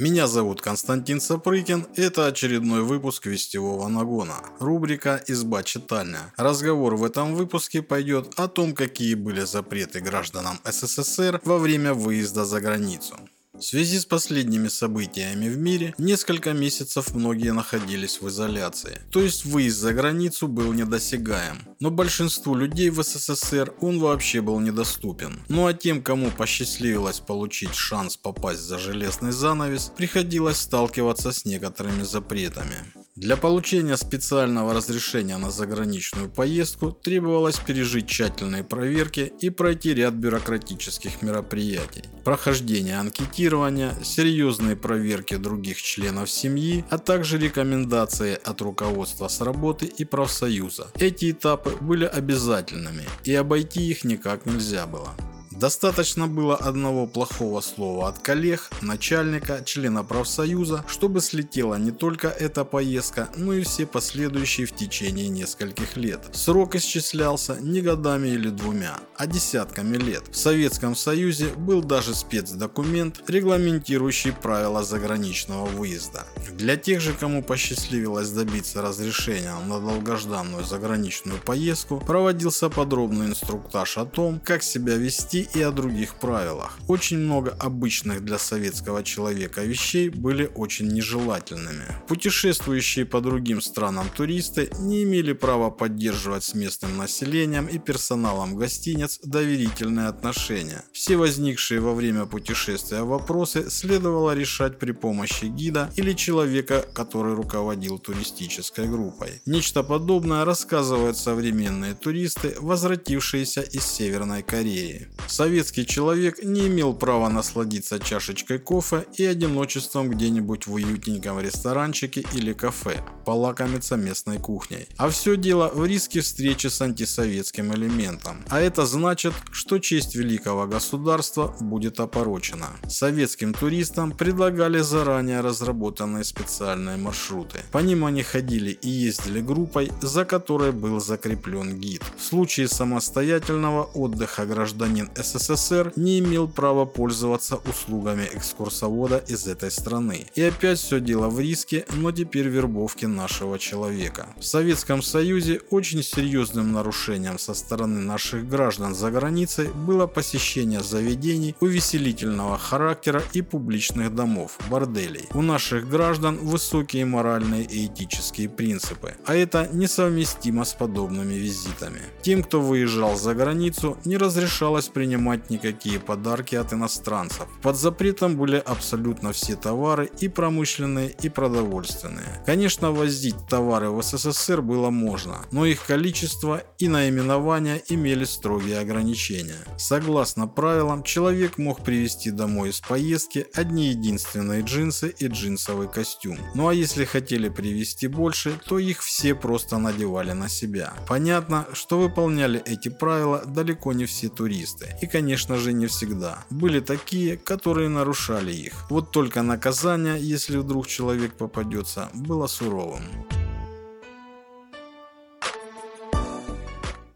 Меня зовут Константин Сапрыкин. Это очередной выпуск Вестевого Нагона. Рубрика «Изба читальня». Разговор в этом выпуске пойдет о том, какие были запреты гражданам СССР во время выезда за границу. В связи с последними событиями в мире, несколько месяцев многие находились в изоляции. То есть выезд за границу был недосягаем. Но большинству людей в СССР он вообще был недоступен. Ну а тем, кому посчастливилось получить шанс попасть за железный занавес, приходилось сталкиваться с некоторыми запретами. Для получения специального разрешения на заграничную поездку требовалось пережить тщательные проверки и пройти ряд бюрократических мероприятий. Прохождение анкетирования, серьезные проверки других членов семьи, а также рекомендации от руководства с работы и профсоюза. Эти этапы были обязательными и обойти их никак нельзя было. Достаточно было одного плохого слова от коллег, начальника, члена профсоюза, чтобы слетела не только эта поездка, но и все последующие в течение нескольких лет. Срок исчислялся не годами или двумя, а десятками лет. В Советском Союзе был даже спецдокумент, регламентирующий правила заграничного выезда. Для тех же, кому посчастливилось добиться разрешения на долгожданную заграничную поездку, проводился подробный инструктаж о том, как себя вести и о других правилах. Очень много обычных для советского человека вещей были очень нежелательными. Путешествующие по другим странам туристы не имели права поддерживать с местным населением и персоналом гостиниц доверительные отношения. Все возникшие во время путешествия вопросы следовало решать при помощи гида или человека, который руководил туристической группой. Нечто подобное рассказывают современные туристы, возвратившиеся из Северной Кореи. Советский человек не имел права насладиться чашечкой кофе и одиночеством где-нибудь в уютненьком ресторанчике или кафе, полакомиться местной кухней. А все дело в риске встречи с антисоветским элементом. А это значит, что честь великого государства будет опорочена. Советским туристам предлагали заранее разработанные специальные маршруты. По ним они ходили и ездили группой, за которой был закреплен гид. В случае самостоятельного отдыха гражданин СССР не имел права пользоваться услугами экскурсовода из этой страны. И опять все дело в риске, но теперь вербовки нашего человека. В Советском Союзе очень серьезным нарушением со стороны наших граждан за границей было посещение заведений увеселительного характера и публичных домов, борделей. У наших граждан высокие моральные и этические принципы, а это несовместимо с подобными визитами. Тем, кто выезжал за границу, не разрешалось принимать принимать никакие подарки от иностранцев. Под запретом были абсолютно все товары и промышленные, и продовольственные. Конечно, возить товары в СССР было можно, но их количество и наименования имели строгие ограничения. Согласно правилам, человек мог привезти домой из поездки одни единственные джинсы и джинсовый костюм. Ну а если хотели привезти больше, то их все просто надевали на себя. Понятно, что выполняли эти правила далеко не все туристы. И, конечно же, не всегда. Были такие, которые нарушали их. Вот только наказание, если вдруг человек попадется, было суровым.